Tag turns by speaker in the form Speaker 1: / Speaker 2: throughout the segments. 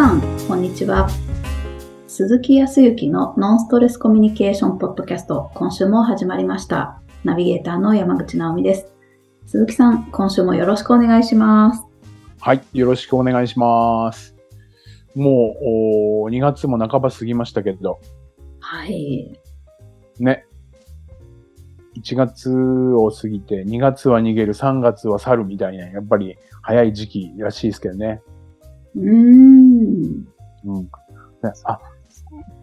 Speaker 1: さん、こんにちは。鈴木康之のノンストレスコミュニケーションポッドキャスト、今週も始まりました。ナビゲーターの山口直美です。鈴木さん、今週もよろしくお願いします。
Speaker 2: はい。よろしくお願いします。もう、お2月も半ば過ぎましたけれど、
Speaker 1: はい。
Speaker 2: ね。1月を過ぎて、2月は逃げる、3月は去るみたいな、やっぱり早い時期らしいですけどね。
Speaker 1: うーん。
Speaker 2: うん。ねあ、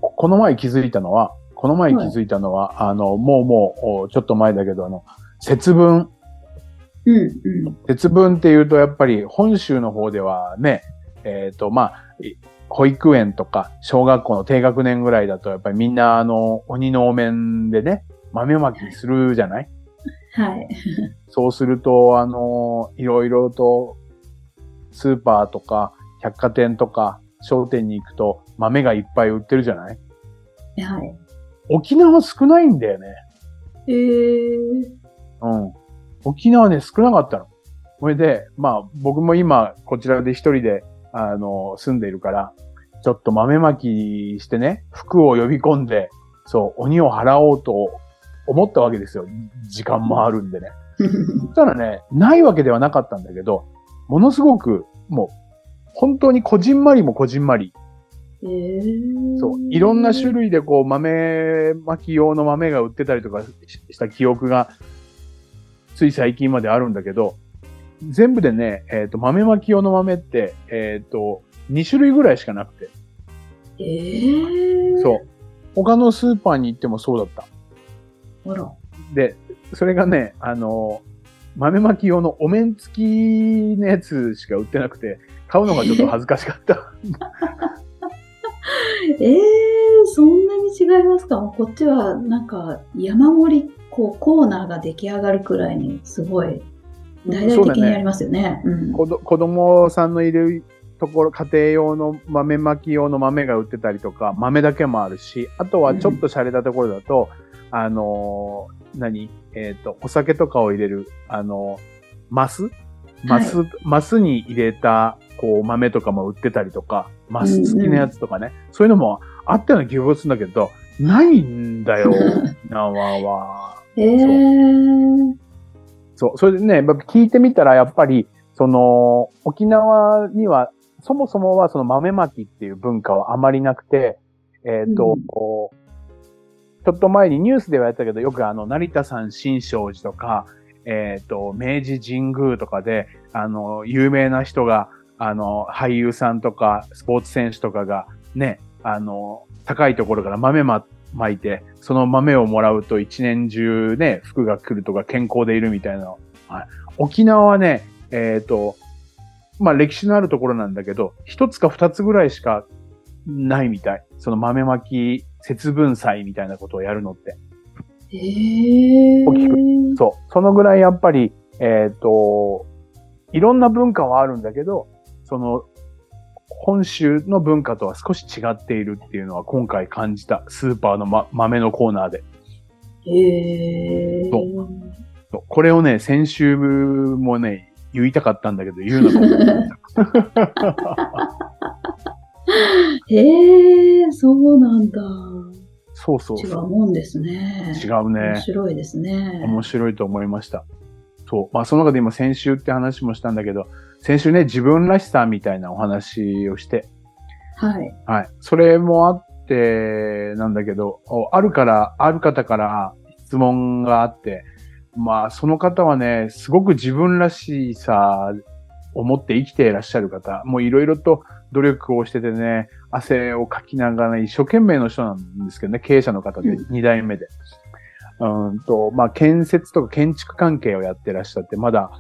Speaker 2: ここの前気づいたのは、この前気づいたのは、あの、もうもう、おちょっと前だけど、あの、節分。
Speaker 1: うん、うん。
Speaker 2: 節分っていうと、やっぱり本州の方ではね、えっ、と、まあ、い保育園とか小学校の低学年ぐらいだと、やっぱりみんなあの、鬼のお面でね、豆まきするじゃない？
Speaker 1: はい。
Speaker 2: そうすると、あの、いろいろと、スーパーとか、百貨店とか、商店に行くと豆がいっぱい売ってるじゃない？
Speaker 1: はい。
Speaker 2: 沖縄少ないんだよね。
Speaker 1: えー。
Speaker 2: うん。沖縄ね、少なかったの。それで、まあ、僕も今、こちらで一人で、あの、住んでいるから、ちょっと豆まきしてね、服を呼び込んで、そう、鬼を払おうと思ったわけですよ。時間もあるんでね。そしたらね、ないわけではなかったんだけど、ものすごく、もう、本当にこじんまりもこじんまり。
Speaker 1: えー。
Speaker 2: そう、いろんな種類でこう、豆まき用の豆が売ってたりとかしした記憶が、つい最近まであるんだけど、全部でね、えっ、と、豆まき用の豆って、えっ、と、2種類ぐらいしかなくて。
Speaker 1: えー。
Speaker 2: そう。他のスーパーに行ってもそうだった。
Speaker 1: あら。
Speaker 2: で、それがね、あの、豆まき用のお面付きのやつしか売ってなくて、買うのがちょっと恥ずかしかった。
Speaker 1: えー、そんなに違いますか？こっちはなんか山盛りこうコーナーが出来上がるくらいにすごい大々的にやりますよね。うん。
Speaker 2: 子供さんのいるところ、家庭用の豆まき用の豆が売ってたりとか、豆だけもあるし、あとはちょっと洒落たところだと、あのー何？えっ、と、お酒とかを入れる、あのーマス？マス、マスに入れた、こう、豆とかも売ってたりとか、マス付きのやつとかね、そういうのもあったような気がするんだけど、ないんだよ、なわは。
Speaker 1: えー、
Speaker 2: そう。それでね、やっぱ聞いてみたら、やっぱり、その、沖縄には、そもそもはその豆まきっていう文化はあまりなくて、えっ、と、
Speaker 1: うん。
Speaker 2: ちょっと前にニュースではやったけど、よくあの、成田山新勝寺とか、えっ、と、明治神宮とかで、あの、有名な人が、あの、俳優さんとか、スポーツ選手とかが、ね、あの、高いところから豆ま、巻いて、その豆をもらうと一年中ね、服が来るとか健康でいるみたいなの。はい、沖縄はね、えっ、と、まあ歴史のあるところなんだけど、一つか二つぐらいしかないみたい。その豆まき節分祭みたいなことをやるのって。
Speaker 1: えー、
Speaker 2: 大きそう。そのぐらいやっぱり、えっ、と、いろんな文化はあるんだけど、その、本州の文化とは少し違っているっていうのは今回感じた。スーパーの、ま、豆のコーナーで。
Speaker 1: えー、
Speaker 2: そそうこれをね、先週もね、言いたかったんだけど、言うのが
Speaker 1: えー、そうなんだ。
Speaker 2: そうそう
Speaker 1: 違う。もんですね。
Speaker 2: 違うね
Speaker 1: 面白いですね。
Speaker 2: 面白いと思いました。そう。まあ、その中で今先週って話もしたんだけど、先週ね、自分らしさみたいなお話をして、
Speaker 1: はい。
Speaker 2: はい。それもあって、なんだけど、おあるから、ある方から質問があって、まあ、その方はね、すごく自分らしさを持って生きていらっしゃる方、もういろいろと努力をしててね、汗をかきながら一生懸命の人なんですけどね、経営者の方で、
Speaker 1: うん
Speaker 2: 二代目で。うんと、まあ、建設とか建築関係をやってらっしゃって、まだ、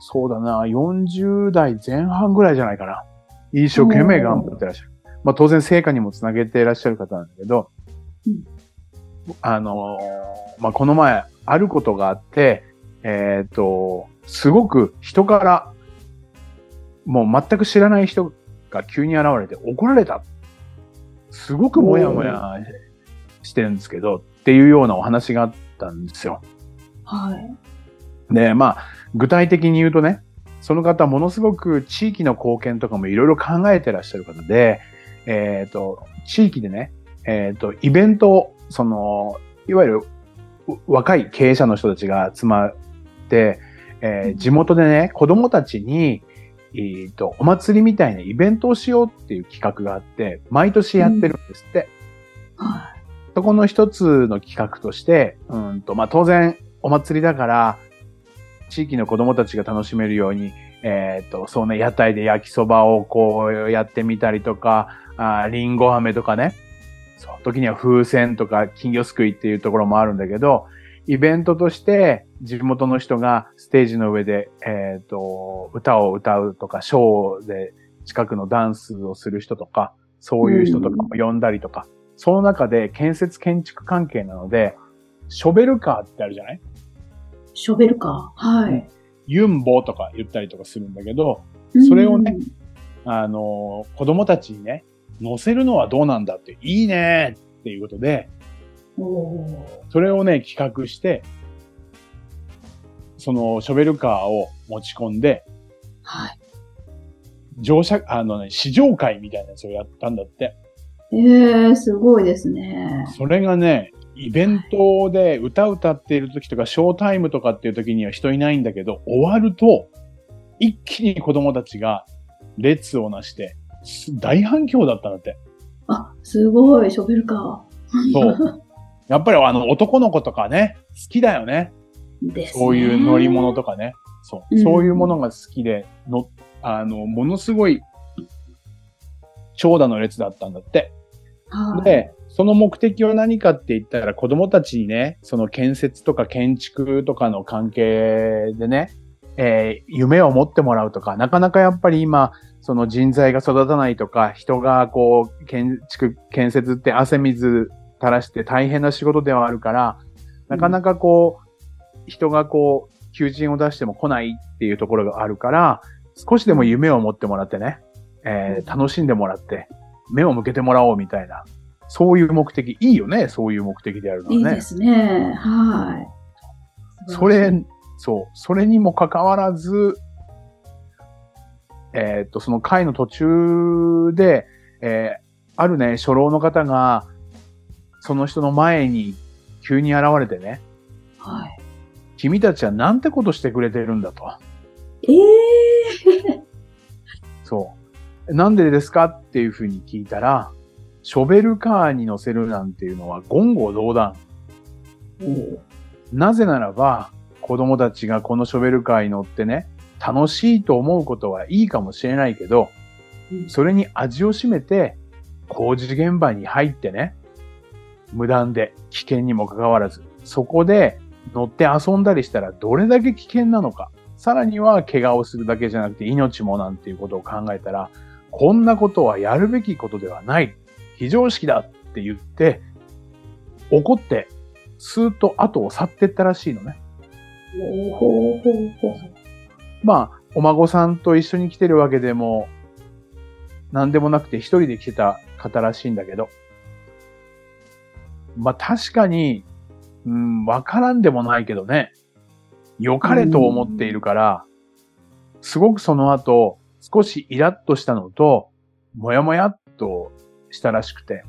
Speaker 2: そうだな、40代前半ぐらいじゃないかな。一生懸命頑張ってらっしゃる。まあ、当然成果にもつなげていらっしゃる方なんだけど、
Speaker 1: うん
Speaker 2: あのーまあ、この前、あることがあって、えっ、と、すごく人から、もう全く知らない人が急に現れて怒られた。すごくもやもやしてるんですけど、っていうようなお話があったんですよ。
Speaker 1: はい。
Speaker 2: で、まあ、具体的に言うとね、その方ものすごく地域の貢献とかもいろいろ考えてらっしゃる方で、えっ、と、地域でね、えっ、と、イベントを、その、いわゆる若い経営者の人たちが集まって、えー地元でね、子供たちに、えっ、と、お祭りみたいなイベントをしようっていう企画があって、毎年やってるんですって。
Speaker 1: は
Speaker 2: そこの一つの企画として、うんと、まあ、当然、お祭りだから、地域の子供たちが楽しめるように、えっ、と、そうね、屋台で焼きそばをこうやってみたりとか、あーリンゴ飴とかね、そう、時には風船とか金魚すくいっていうところもあるんだけど、イベントとして地元の人がステージの上で、えっ、と、歌を歌うとか、ショーで近くのダンスをする人とか、そういう人とかも呼んだりとか、その中で建設建築関係なので、ショベルカーってあるじゃない
Speaker 1: い？ショベルカー？はい。
Speaker 2: ユンボとか言ったりとかするんだけど、それをねあの、子供たちにね、乗せるのはどうなんだって、いいねっていうことで、それをね、企画して、そのショベルカーを持ち込んで、
Speaker 1: はい。
Speaker 2: 乗車、あのね、試乗会みたいなやつをやったんだって。
Speaker 1: えー、すごいですね。
Speaker 2: それがね、イベントで歌歌っている時とか、ショータイムとかっていう時には人いないんだけど、終わると、一気に子供たちが列をなして、す大反響だったんだって。
Speaker 1: あ、すごい、ショベルカ
Speaker 2: そう。やっぱりあの男の子とかね、好きだよね。
Speaker 1: ー。です、ね。
Speaker 2: そういう乗り物とかね。そう。
Speaker 1: うん
Speaker 2: そういうものが好きで、の、あの、ものすごい、長蛇の列だったんだって。
Speaker 1: はい。
Speaker 2: で、その目的は何かって言ったら子供たちにね、その建設とか建築とかの関係でね、えー夢を持ってもらうとか、なかなかやっぱり今、その人材が育たないとか、人がこう、建築、建設って汗水垂らして大変な仕事ではあるから、なかなかこう、人がこう、求人を出しても来ないっていうところがあるから、少しでも夢を持ってもらってね、えー楽しんでもらって、目を向けてもらおうみたいな、そういう目的、いいよね、そういう目的でやるのはね。
Speaker 1: いいですね。はい。
Speaker 2: それ、そう、それにもかかわらず、えーっと、その会の途中で、えーあるね、初老の方が、その人の前に急に現れてね、
Speaker 1: はい。
Speaker 2: 君たちはなんてことしてくれてるんだと。
Speaker 1: ええ
Speaker 2: そう。なんでですか？っていうふうに聞いたら、ショベルカーに乗せるなんていうのは言語道断。なぜならば、子供たちがこのショベルカーに乗ってね、楽しいと思うことはいいかもしれないけど、それに味を占めて、工事現場に入ってね、無断で危険にもかかわらず、そこで乗って遊んだりしたらどれだけ危険なのか。さらには怪我をするだけじゃなくて命もなんていうことを考えたら、こんなことはやるべきことではない。非常識だって言って、怒って、スーッと後を去ってったらしいのね。まあ、お孫さんと一緒に来てるわけでも、なんでもなくて一人で来てた方らしいんだけど。まあ確かに、うん、わからんでもないけどね。良かれと思っているから、すごくその後、少しイラッとしたのと、もやもやっとしたらしくて。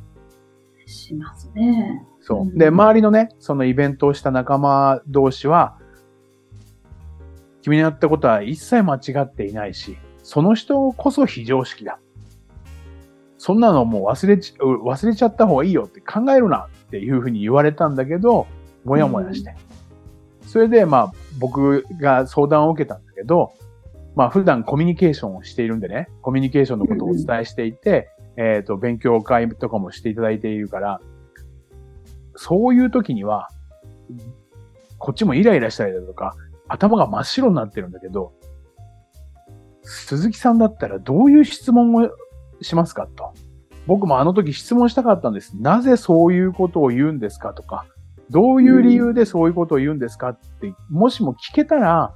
Speaker 1: しますね。
Speaker 2: そうう。で、
Speaker 1: ん
Speaker 2: 周りのね、そのイベントをした仲間同士は、君のやったことは一切間違っていないし、その人こそ非常識だ。そんなのもう忘れち、う忘れちゃった方がいいよって考えるなっていうふうに言われたんだけど、もやもやして。それで、まあ、僕が相談を受けたんだけど、まあ、普段コミュニケーションをしているんでね、コミュニケーションのことをお伝えしていて、えっ、と、勉強会とかもしていただいているから、そういう時には、こっちもイライラしたりだとか、頭が真っ白になってるんだけど、鈴木さんだったらどういう質問をしますかと。僕もあの時質問したかったんです。なぜそういうことを言うんですかとか、どういう理由でそういうことを言うんですかって、もしも聞けたら、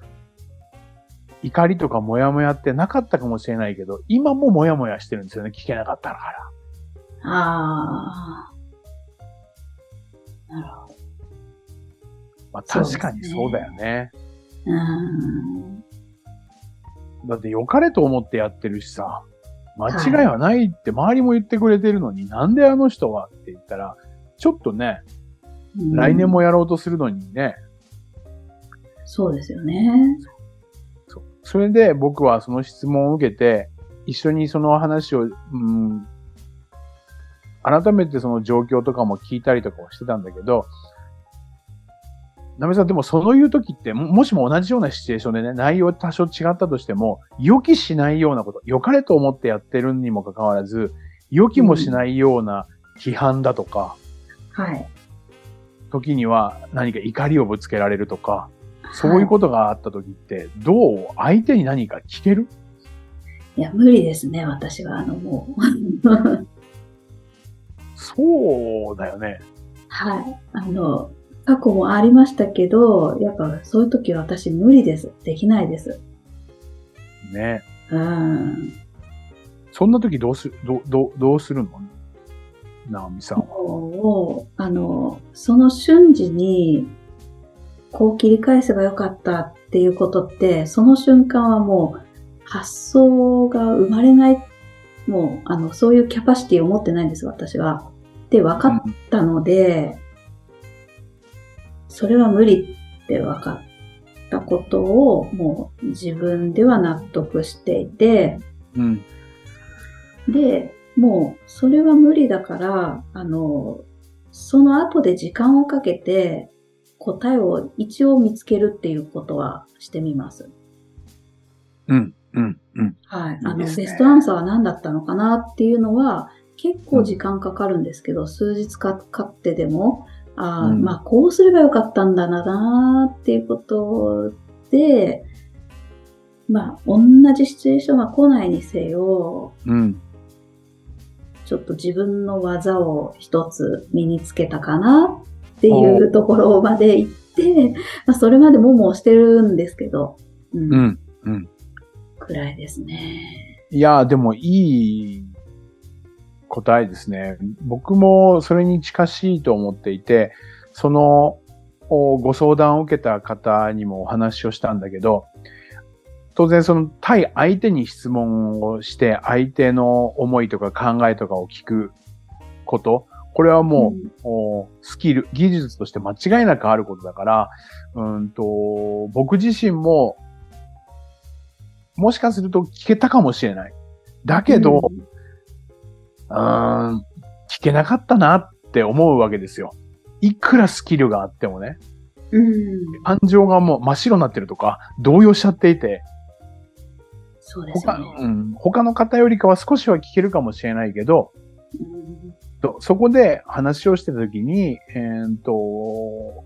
Speaker 2: 怒りとかモヤモヤってなかったかもしれないけど、今もモヤモヤしてるんですよね。聞けなかったから。
Speaker 1: ああ。なるほど。
Speaker 2: まあ確かにそうだよね。
Speaker 1: うん。
Speaker 2: だって良かれと思ってやってるしさ、間違いはないって周りも言ってくれてるのに、なんであの人はって言ったら、ちょっとね、
Speaker 1: うん
Speaker 2: 来年もやろうとするのにね、
Speaker 1: そうですよね。
Speaker 2: それで僕はその質問を受けて、一緒にその話を、うん、改めてその状況とかも聞いたりとかをしてたんだけど、なめさん、でもそういう時って、ももしも同じようなシチュエーションでね、内容多少違ったとしても、予期しないようなこと、良かれと思ってやってるにもかかわらず、予期もしないような批判だとか、
Speaker 1: はい。
Speaker 2: 時には何か怒りをぶつけられるとか、そういうことがあった時って、どう相手に何か聞ける？
Speaker 1: いや、無理ですね、私は。あの、もう。
Speaker 2: そうだよね。
Speaker 1: はい。あの、過去もありましたけど、やっぱそういう時は私無理です。できないです。
Speaker 2: ね。
Speaker 1: うん。
Speaker 2: そんな時どうす、どう、どう、どうするの？ナオミさんは。
Speaker 1: あの、その瞬時に、こう切り返せばよかったっていうことって、その瞬間はもう発想が生まれない、もう、あの、そういうキャパシティを持ってないんです、私は。で、分かったので、それは無理って分かったことを、もう自分では納得していて、
Speaker 2: うん。
Speaker 1: で、もう、それは無理だから、あの、その後で時間をかけて、答えを一応見つけるっていうことはしてみます。
Speaker 2: うん。うん。うん。
Speaker 1: はい。あの、
Speaker 2: いいですね
Speaker 1: ベストアンサーは何だったのかなっていうのは、結構時間かかるんですけど、数日かかってでも、あー
Speaker 2: うん
Speaker 1: まあ、こうすればよかったんだなっていうことで、まあ、同じシチュエーションが来ないにせよ、
Speaker 2: うん。
Speaker 1: ちょっと自分の技を一つ身につけたかなっていうところまで行って、まあ、それまでももうしてるんですけど、うん、
Speaker 2: うん。うん。
Speaker 1: くらいですね。
Speaker 2: いや、でもいい答えですね。僕もそれに近しいと思っていて、そのおご相談を受けた方にもお話をしたんだけど、当然その対相手に質問をして相手の思いとか考えとかを聞くこと、これはもう、おスキル、技術として間違いなくあることだから、うんと、僕自身も、もしかすると聞けたかもしれない。だけど、うーん、聞けなかったなって思うわけですよ。いくらスキルがあってもね、
Speaker 1: うん、うん、
Speaker 2: 感情がもう真っ白になってるとか、動揺しちゃっていて、
Speaker 1: そうですよ
Speaker 2: 他,、
Speaker 1: ね。
Speaker 2: うん、他の方よりかは少しは聞けるかもしれないけど、
Speaker 1: うん
Speaker 2: とそこで話をしてた時に、えーっと、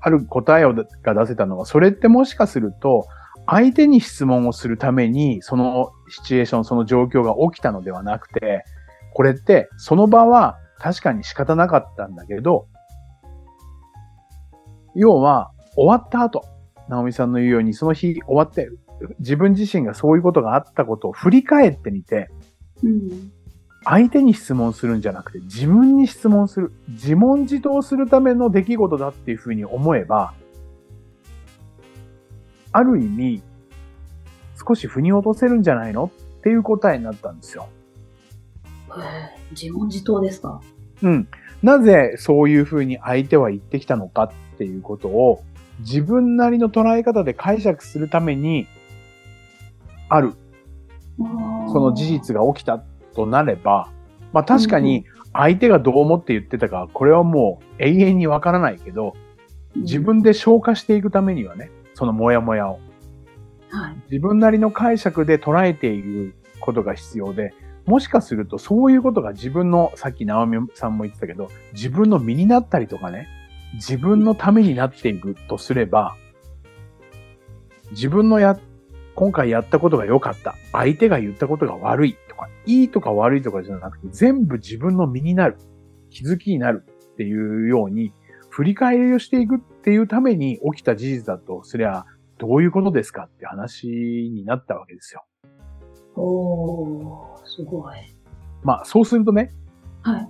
Speaker 2: ある答えをが出せたのは、それってもしかすると、相手に質問をするために、そのシチュエーション、その状況が起きたのではなくて、これって、その場は確かに仕方なかったんだけど、要は、終わった後、直美さんの言うように、その日終わって、自分自身がそういうことがあったことを振り返ってみて、
Speaker 1: うん。
Speaker 2: 相手に質問するんじゃなくて自分に質問する。自問自答するための出来事だっていうふうに思えば、ある意味、少し腑に落とせるんじゃないのっていう答えになったんですよ。
Speaker 1: 自問自答ですか？
Speaker 2: うん。なぜそういうふうに相手は言ってきたのかっていうことを自分なりの捉え方で解釈するために、ある、その事実が起きたとなれば、まあ確かに相手がどう思って言ってたか、これはもう永遠にわからないけど、自、分で消化していくためにはね、そのモヤモヤを。
Speaker 1: うんはい。
Speaker 2: 自分なりの解釈で捉えていることが必要で、もしかするとそういうことが自分の、さっき直美さんも言ってたけど、自分の身になったりとかね、自分のためになっていくとすれば、自分のや、今回やったことが良かった。相手が言ったことが悪いとか、いいとか悪いとかじゃなくて、全部自分の身になる。気づきになるっていうように、振り返りをしていくっていうために起きた事実だとすりゃ、どういうことですかって話になったわけですよ。
Speaker 1: おー、すごい。
Speaker 2: まあ、そうするとね、
Speaker 1: はい。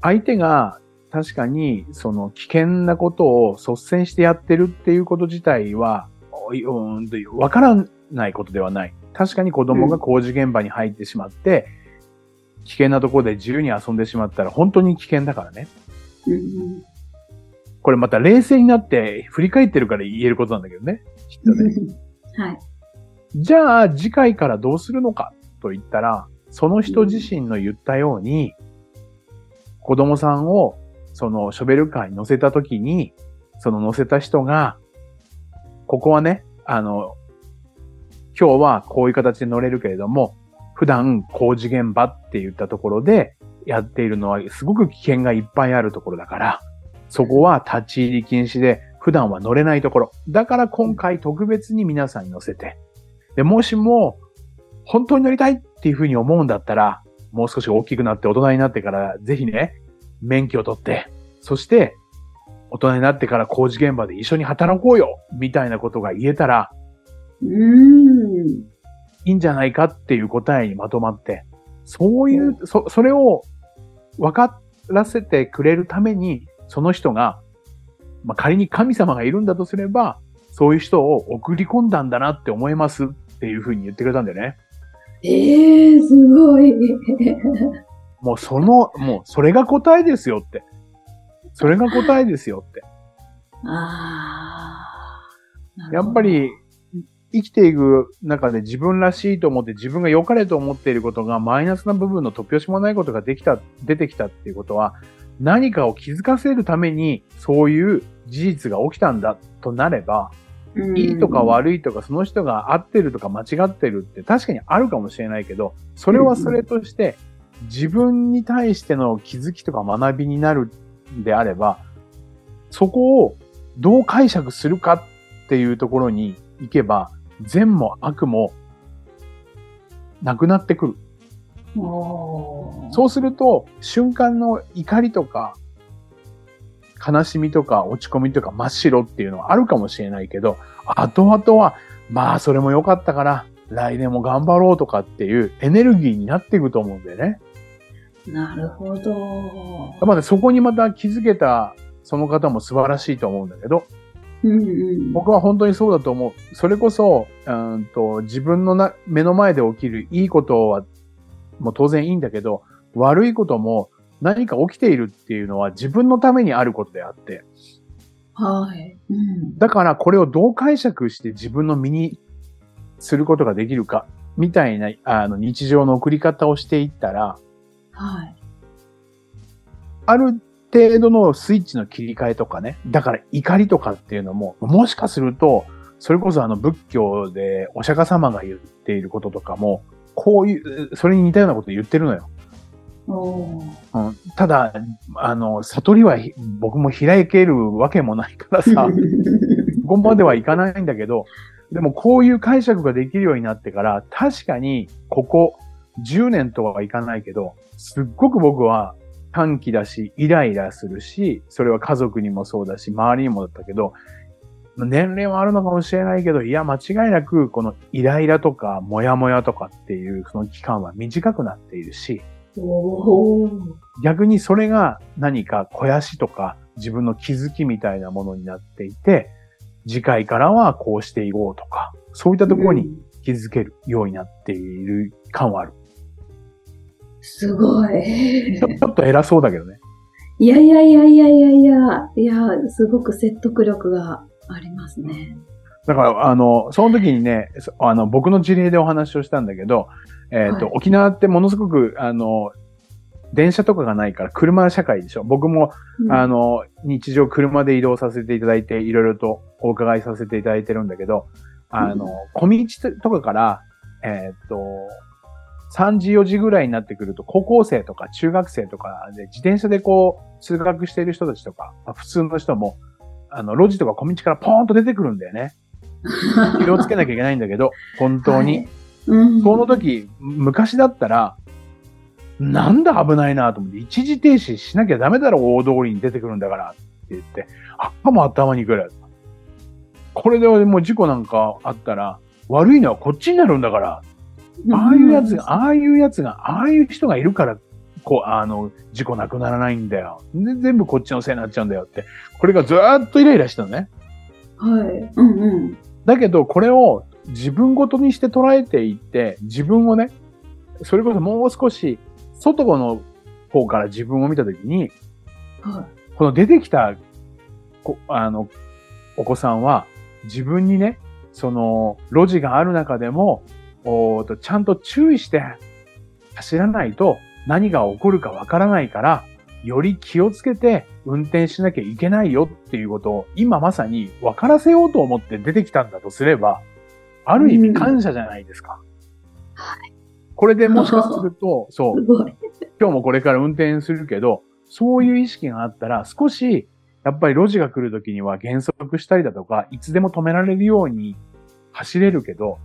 Speaker 2: 相手が確かにその危険なことを率先してやってるっていうこと自体は、うんわからないことではない。確かに子供が工事現場に入ってしまって、危険なところで自由に遊んでしまったら本当に危険だからね。
Speaker 1: うんうん
Speaker 2: これまた冷静になって振り返ってるから言えることなんだけどね。きっとね。
Speaker 1: はい。
Speaker 2: じゃあ次回からどうするのか？と言ったら、その人自身の言ったように、子供さんをそのショベルカーに乗せたときに、その乗せた人が、ここはね、あの、今日はこういう形で乗れるけれども、普段工事現場って言ったところでやっているのはすごく危険がいっぱいあるところだから、そこは立ち入り禁止で普段は乗れないところ。だから今回特別に皆さんに乗せて、で、もしも、本当に乗りたいっていうふうに思うんだったら、もう少し大きくなって大人になってから、ぜひね、免許を取って、そして、大人になってから工事現場で一緒に働こうよみたいなことが言えたら、
Speaker 1: うーん。
Speaker 2: いいんじゃないかっていう答えにまとまって、そういう、そ、それを分からせてくれるために、その人が、まあ、仮に神様がいるんだとすれば、そういう人を送り込んだんだなって思いますっていうふうに言ってくれたんだよね。
Speaker 1: ええー、すごい。
Speaker 2: もうその、もうそれが答えですよって。それが答えですよって。
Speaker 1: ああ。
Speaker 2: やっぱり、生きていく中で自分らしいと思って自分が良かれと思っていることがマイナスな部分の突拍子もないことができた、出てきたっていうことは何かを気づかせるためにそういう事実が起きたんだとなれば、
Speaker 1: うん、
Speaker 2: いいとか悪いとかその人が合ってるとか間違ってるって確かにあるかもしれないけど、それはそれとして自分に対しての気づきとか学びになるんであれば、そこをどう解釈するかっていうところに行けば、善も悪もなくなってくる。そうすると、瞬間の怒りとか、悲しみとか落ち込みとか真っ白っていうのはあるかもしれないけど、後々は、まあそれも良かったから、来年も頑張ろうとかっていうエネルギーになっていくと思うんだよね。
Speaker 1: なるほど。
Speaker 2: まあね、そこにまた気づけたその方も素晴らしいと思うんだけど、
Speaker 1: うんうん。
Speaker 2: 僕は本当にそうだと思う。それこそ、うんと自分のな目の前で起きるいいことは、もう当然いいんだけど、悪いことも何か起きているっていうのは自分のためにあることであって、
Speaker 1: はい。うん。
Speaker 2: だからこれをどう解釈して自分の身にすることができるか、みたいなあの日常の送り方をしていったら、
Speaker 1: はい。
Speaker 2: ある程度のスイッチの切り替えとかね、だから怒りとかっていうのも、もしかすると、それこそあの仏教でお釈迦様が言っていることとかも、こういう、それに似たようなこと言ってるのよ。うん、ただ、あの、悟りはひ僕も開けるわけもないからさ、ここまではいかないんだけど、でもこういう解釈ができるようになってから、確かにここ10年とはいかないけど、すっごく僕は短気だし、イライラするし、それは家族にもそうだし、周りにもだったけど、年齢はあるのかもしれないけど、いや、間違いなく、このイライラとか、モヤモヤとかっていう、その期間は短くなっているし、逆にそれが何か肥やしとか自分の気づきみたいなものになっていて、次回からはこうしていこうとか、そういったところに気づけるようになっている感はある。
Speaker 1: すごい。
Speaker 2: ちょっと偉そうだけどね。
Speaker 1: いやいやいやいやいやいや、いや、すごく説得力がありますね。
Speaker 2: だから、あの、その時にね、そあの、僕の事例でお話をしたんだけど、えっ、と、
Speaker 1: はい
Speaker 2: 沖縄ってものすごく、あの、電車とかがないから車社会でしょ。僕も
Speaker 1: うん
Speaker 2: あの、日常車で移動させていただいて、いろいろとお伺いさせていただいてるんだけど、あの、小道とかから、えーっと、3時4時ぐらいになってくると、高校生とか中学生とかで自転車でこう、通学している人たちとか、まあ普通の人も、あの、路地とか小道からポーンと出てくるんだよね。気をつけなきゃいけないんだけど、本当に。
Speaker 1: はいうん、
Speaker 2: その時、昔だったら、なんだ危ないなと思って、一時停止しなきゃダメだろ、大通りに出てくるんだからって言って、あも頭にくる。これでもう事故なんかあったら、悪いのはこっちになるんだから、ああいうやつが、ああいうやつが、ああいう人がいるから、こう、あの、事故なくならないんだよ。で、全部こっちのせいになっちゃうんだよって。これがずーっとイライラしたのね。
Speaker 1: はい。うんうん。
Speaker 2: だけど、これを自分ごとにして捉えていって、自分をね、それこそもう少し、外の方から自分を見たときに、はい、この出てきた、あの、お子さんは、自分にね、その、路地がある中でも、おとちゃんと注意して走らないと何が起こるかわからないから、より気をつけて運転しなきゃいけないよっていうことを今まさに分からせようと思って出てきたんだとすれば、ある意味感謝じゃないですか。はい。これでもしかすると、そう、今日もこれから運転するけど、そういう意識があったら少し、やっぱり路地が来るときには減速したりだとか、いつでも止められるように走れるけど、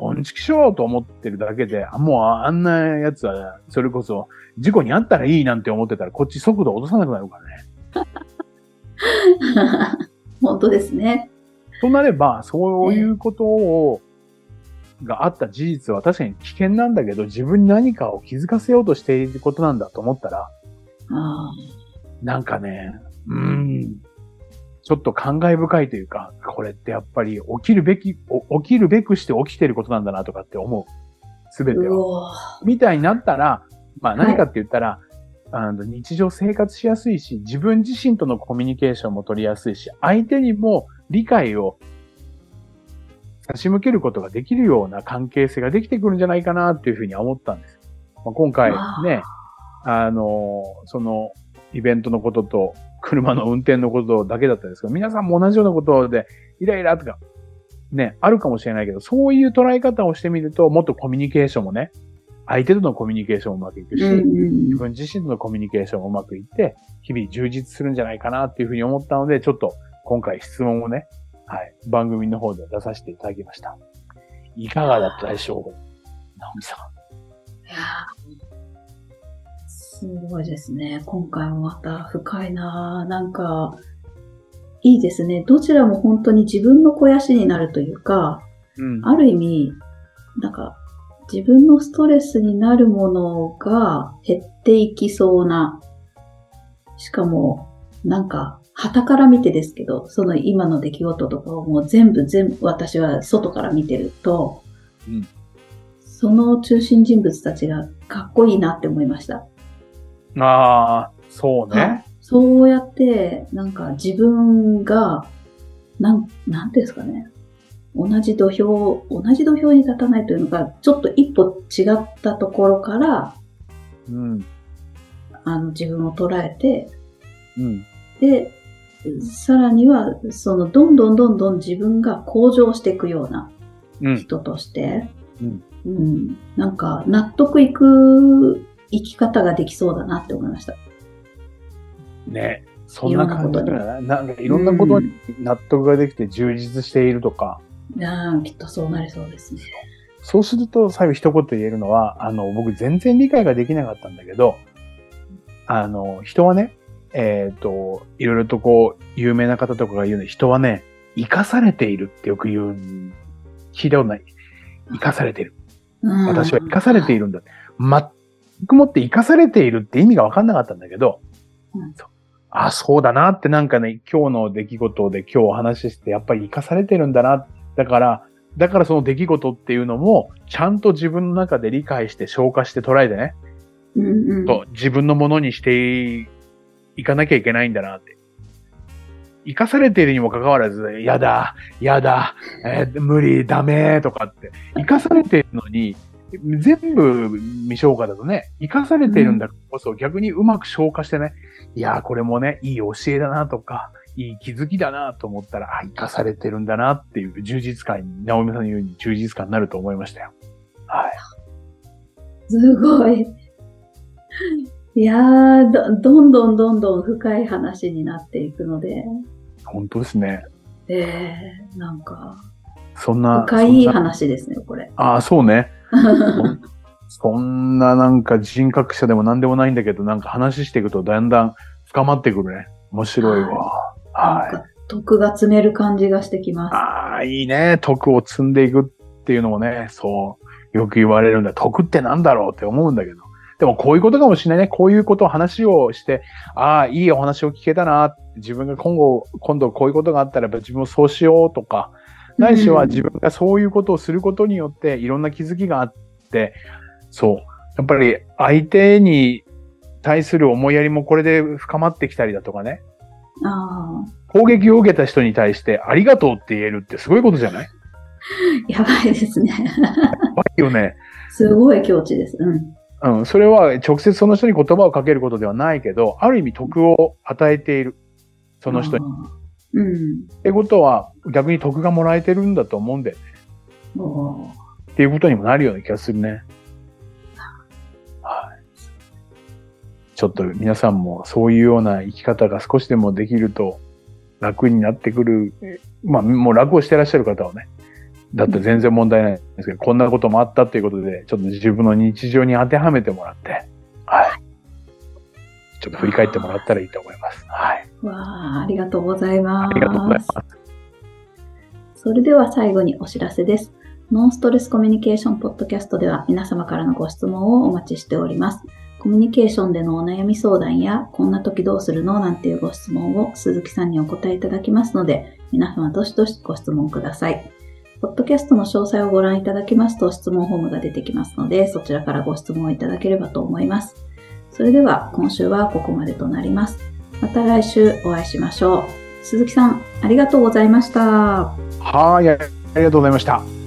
Speaker 2: こんちきしょうと思ってるだけで、もうあんなやつは、それこそ事故にあったらいいなんて思ってたら、こっち速度落とさなくなるから
Speaker 1: ね。本当ですね。
Speaker 2: となれば、そういうことを、があった事実は確かに危険なんだけど、自分に何かを気づかせようとしていることなんだと思ったら、なんかね、うん、ちょっと感慨深いというか、これってやっぱり起きるべき、起きるべくして起きてることなんだなとかって思う。すべては。みたいになったら、まあ何かって言ったら、はい、あの日常生活しやすいし、自分自身とのコミュニケーションも取りやすいし、相手にも理解を差し向けることができるような関係性ができてくるんじゃないかなっていうふうに思ったんです。まあ、今回ね、あの、そのイベントのことと、車の運転のことだけだったんですけど、皆さんも同じようなことで、イライラとか、ね、あるかもしれないけど、そういう捉え方をしてみると、もっとコミュニケーションもね、相手とのコミュニケーションもうまくいくし、自分自身とのコミュニケーションもうまくいって、日々充実するんじゃないかなっていうふうに思ったので、ちょっと今回質問をね、はい、番組の方で出させていただきました。いかがだったでしょう？直美さん。いや
Speaker 1: すごいですね。今回もまた深いななんか、いいですね。どちらも本当に自分の肥やしになるというか、うん、ある意味、なんか、自分のストレスになるものが減っていきそうな、しかも、なんか、旗から見てですけど、その今の出来事とかをもう全部全部私は外から見てると、うん、その中心人物たちがかっこいいなって思いました。
Speaker 2: ああ、そうね。
Speaker 1: そうやって、なんか自分が、なん、なんていうんですかね。同じ土俵、同じ土俵に立たないというのが、ちょっと一歩違ったところから、うん。あの、自分を捉えて、うん。で、さらには、その、どんどんどんどん自分が向上していくような人として、うん。うん、なんか、納得いく生き方ができそうだなって思いました。
Speaker 2: ね。そんな感じだな。なんかいろんなことに納得ができて充実しているとか。
Speaker 1: うん、きっとそうなりそうですね。
Speaker 2: そうすると最後一言言えるのは、あの、僕全然理解ができなかったんだけど、あの、人はね、えっ、ー、と、いろいろとこう、有名な方とかが言うの人はね、生かされているってよく言う、聞いたことない。生かされている。私は生かされているんだ。僕もって生かされているって意味が分かんなかったんだけど、うん、あ、そうだなってなんかね、今日の出来事で今日お話しして、やっぱり生かされてるんだな。だから、だからその出来事っていうのも、ちゃんと自分の中で理解して消化して捉えてね、うんうん、と自分のものにしていかなきゃいけないんだなって。生かされているにもかかわらず、やだ、やだ、えー、無理、ダメとかって、生かされているのに、全部未消化だとね、生かされているんだこそ、逆にうまく消化してね、いやこれもね、いい教えだなとか、いい気づきだなと思ったら、あ、生かされてるんだなっていう充実感に、直美さんのように充実感になると思いましたよ。はい。
Speaker 1: すごい。いやーど、どんどんどんどん深い話になっていくので。
Speaker 2: 本当ですね。
Speaker 1: ええー、なんか。
Speaker 2: そんな。
Speaker 1: 深い話ですね、これ。
Speaker 2: ああ、そうね。そんななんか人格者でも何でもないんだけど、なんか話していくとだんだん深まってくるね。面白いわ。
Speaker 1: はい。徳が積める感じがしてきます。
Speaker 2: ああ、いいね。徳を積んでいくっていうのもね、そう、よく言われるんだ。徳ってなんだろうって思うんだけど。でもこういうことかもしれないね。こういうことを話をして、ああ、いいお話を聞けたな。自分が今後、今度こういうことがあったら自分もそうしようとか、ないしは自分がそういうことをすることによっていろんな気づきがあって、そう。やっぱり相手に対する思いやりもこれで深まってきたりだとかね。
Speaker 1: あ
Speaker 2: 攻撃を受けた人に対してありがとうって言えるってすごいことじゃない？
Speaker 1: あ、やばいですね。
Speaker 2: やばいよね。
Speaker 1: すごい境地です。うん。
Speaker 2: うん。それは直接その人に言葉をかけることではないけど、ある意味得を与えている。その人に。
Speaker 1: うん。
Speaker 2: ってことは逆に得がもらえてるんだと思うんで、
Speaker 1: おー
Speaker 2: っていうことにもなるような気がするね。はい。ちょっと皆さんもそういうような生き方が少しでもできると楽になってくる。えまあ、もう楽をしてらっしゃる方はね。だって全然問題ないんですけど、こんなこともあったということで、ちょっと自分の日常に当てはめてもらって、はい。ちょっと振り返ってもらったらいいと思います。はい。
Speaker 1: わあ、ありがとうございます。
Speaker 2: ありがとうございます。
Speaker 1: それでは最後にお知らせです。ノンストレスコミュニケーションポッドキャストでは皆様からのご質問をお待ちしております。コミュニケーションでのお悩み相談や、こんな時どうするのなんていうご質問を鈴木さんにお答えいただきますので、皆様どしどしご質問ください。ポッドキャストの詳細をご覧いただきますと質問フォームが出てきますので、そちらからご質問をいただければと思います。それでは今週はここまでとなります。また来週お会いしましょう。鈴木さん、ありがとうございました。
Speaker 2: はい、ありがとうございました。